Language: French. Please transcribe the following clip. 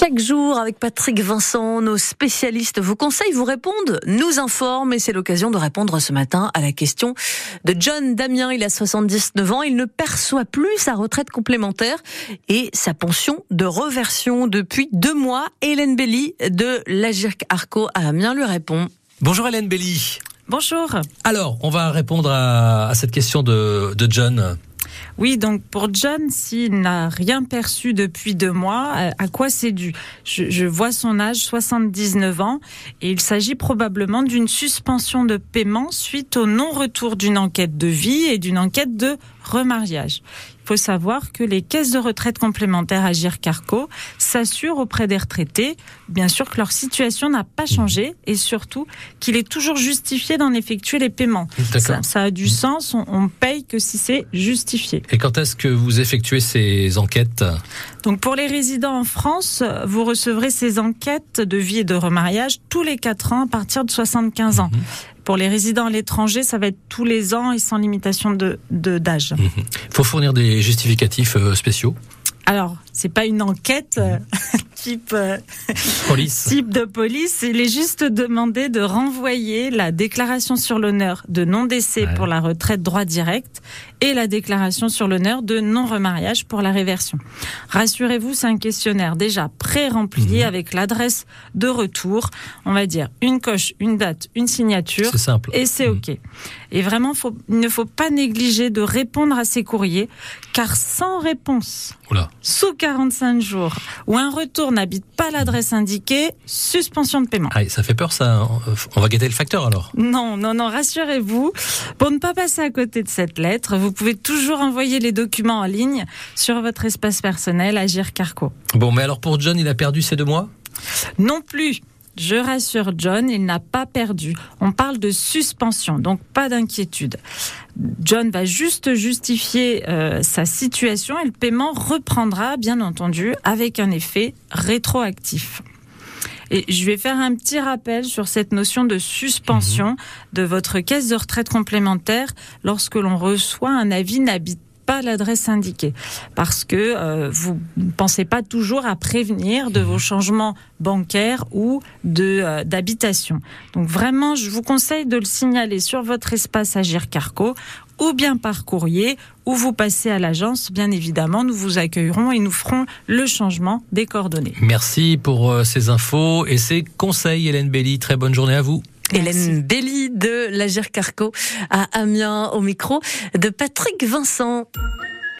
Chaque jour, avec Patrick Vincent, nos spécialistes vous conseillent, vous répondent, nous informent, et c'est l'occasion de répondre ce matin à la question de John Damien. Il a 79 ans, il ne perçoit plus sa retraite complémentaire et sa pension de reversion depuis deux mois. Hélène Belly de l'Agirc Arco à Amiens lui répond. Bonjour Hélène Belly. Bonjour. Alors, on va répondre à, cette question de, de John. Oui, donc pour John, s'il n'a rien perçu depuis deux mois, euh, à quoi c'est dû? Je, vois son âge, 79 ans, et il s'agit probablement d'une suspension de paiement suite au non-retour d'une enquête de vie et d'une enquête de remariage. Faut savoir que les caisses de retraite complémentaires Agir Carco s'assurent auprès des retraités, bien sûr que leur situation n'a pas changé et surtout qu'il est toujours justifié d'en effectuer les paiements. Ça, ça, a du sens, on, on paye que si c'est justifié. Et quand est-ce que vous effectuez ces enquêtes? Donc pour les résidents en France, vous recevrez ces enquêtes de vie et de remariage tous les 4 ans à partir de 75 ans. Mhm. Pour les résidents à l'étranger, ça va être tous les ans et sans limitation de d'âge. Il mhm. faut fournir des justificatifs euh, spéciaux alors, c'est pas une enquête euh, type euh, police. type de police. Il est juste demandé de renvoyer la déclaration sur l'honneur de non décès pour la retraite droit direct et la déclaration sur l'honneur de non remariage pour la réversion. Rassurez-vous, c'est un questionnaire déjà pré-rempli mhm. avec l'adresse de retour. On va dire une coche, une date, une signature. C'est simple. Et c'est mhm. ok. Et vraiment, il ne faut pas négliger de répondre à ces courriers, car sans réponse, sous 45 jours, ou un retour n'habite pas l'adresse indiquée, suspension de paiement. Ah, ça fait peur ça. On va guetter le facteur alors. Non, non, non, rassurez-vous. Pour ne pas passer à côté de cette lettre, vous pouvez toujours envoyer les documents en ligne sur votre espace personnel Agir Carco. Bon, mais alors pour John, il a perdu ses deux mois? Non plus. Je rassure John, il n'a pas perdu. On parle de suspension, donc pas d'inquiétude. John va juste justifier euh, sa situation et le paiement reprendra, bien entendu, avec un effet rétroactif. Et je vais faire un petit rappel sur cette notion de suspension mhm. de votre caisse de retraite complémentaire lorsque l'on reçoit un avis n'habite pas l'adresse indiquée parce que euh, vous ne pensez pas toujours à prévenir de vos changements bancaires ou euh, d'habitation. Donc vraiment, je vous conseille de le signaler sur votre espace Agir Carco ou bien par courrier, ou vous passez à l'agence. Bien évidemment, nous vous accueillerons et nous ferons le changement des coordonnées. Merci pour euh, ces infos et ces conseils, Hélène Belly. Très bonne journée à vous. Hélène Belly de l'Agir Carco à Amiens au micro de Patrick Vincent.